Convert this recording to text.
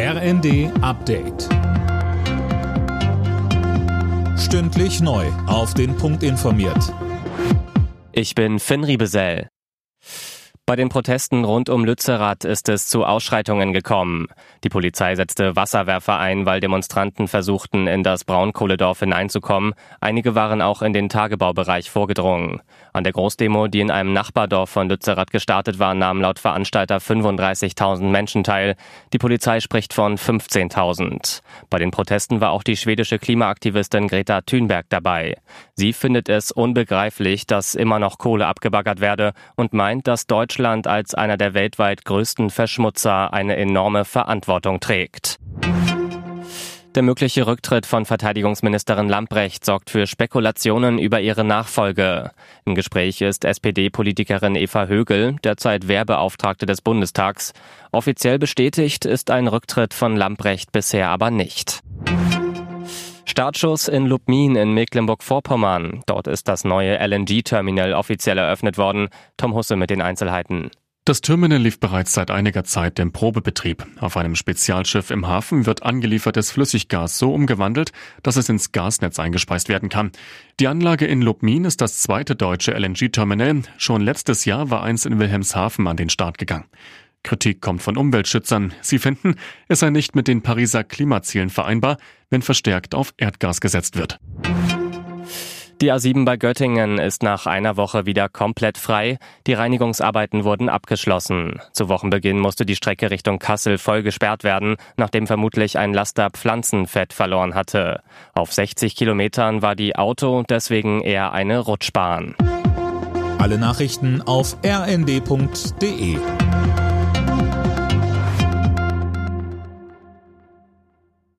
RND Update. Stündlich neu. Auf den Punkt informiert. Ich bin Finn Riebesell. Bei den Protesten rund um Lützerath ist es zu Ausschreitungen gekommen. Die Polizei setzte Wasserwerfer ein, weil Demonstranten versuchten, in das Braunkohledorf hineinzukommen. Einige waren auch in den Tagebaubereich vorgedrungen. An der Großdemo, die in einem Nachbardorf von Lützerath gestartet war, nahmen laut Veranstalter 35.000 Menschen teil. Die Polizei spricht von 15.000. Bei den Protesten war auch die schwedische Klimaaktivistin Greta Thunberg dabei. Sie findet es unbegreiflich, dass immer noch Kohle abgebaggert werde und meint, dass Deutschland als einer der weltweit größten Verschmutzer eine enorme Verantwortung trägt. Der mögliche Rücktritt von Verteidigungsministerin Lamprecht sorgt für Spekulationen über ihre Nachfolge. Im Gespräch ist SPD-Politikerin Eva Högel, derzeit Wehrbeauftragte des Bundestags. Offiziell bestätigt ist ein Rücktritt von Lamprecht bisher aber nicht. Startschuss in Lubmin in Mecklenburg-Vorpommern. Dort ist das neue LNG-Terminal offiziell eröffnet worden. Tom Husse mit den Einzelheiten. Das Terminal lief bereits seit einiger Zeit im Probebetrieb. Auf einem Spezialschiff im Hafen wird angeliefertes Flüssiggas so umgewandelt, dass es ins Gasnetz eingespeist werden kann. Die Anlage in Lubmin ist das zweite deutsche LNG-Terminal. Schon letztes Jahr war eins in Wilhelmshaven an den Start gegangen. Kritik kommt von Umweltschützern. Sie finden, es sei nicht mit den Pariser Klimazielen vereinbar, wenn verstärkt auf Erdgas gesetzt wird. Die A7 bei Göttingen ist nach einer Woche wieder komplett frei. Die Reinigungsarbeiten wurden abgeschlossen. Zu Wochenbeginn musste die Strecke Richtung Kassel voll gesperrt werden, nachdem vermutlich ein Laster Pflanzenfett verloren hatte. Auf 60 Kilometern war die Auto deswegen eher eine Rutschbahn. Alle Nachrichten auf rnd.de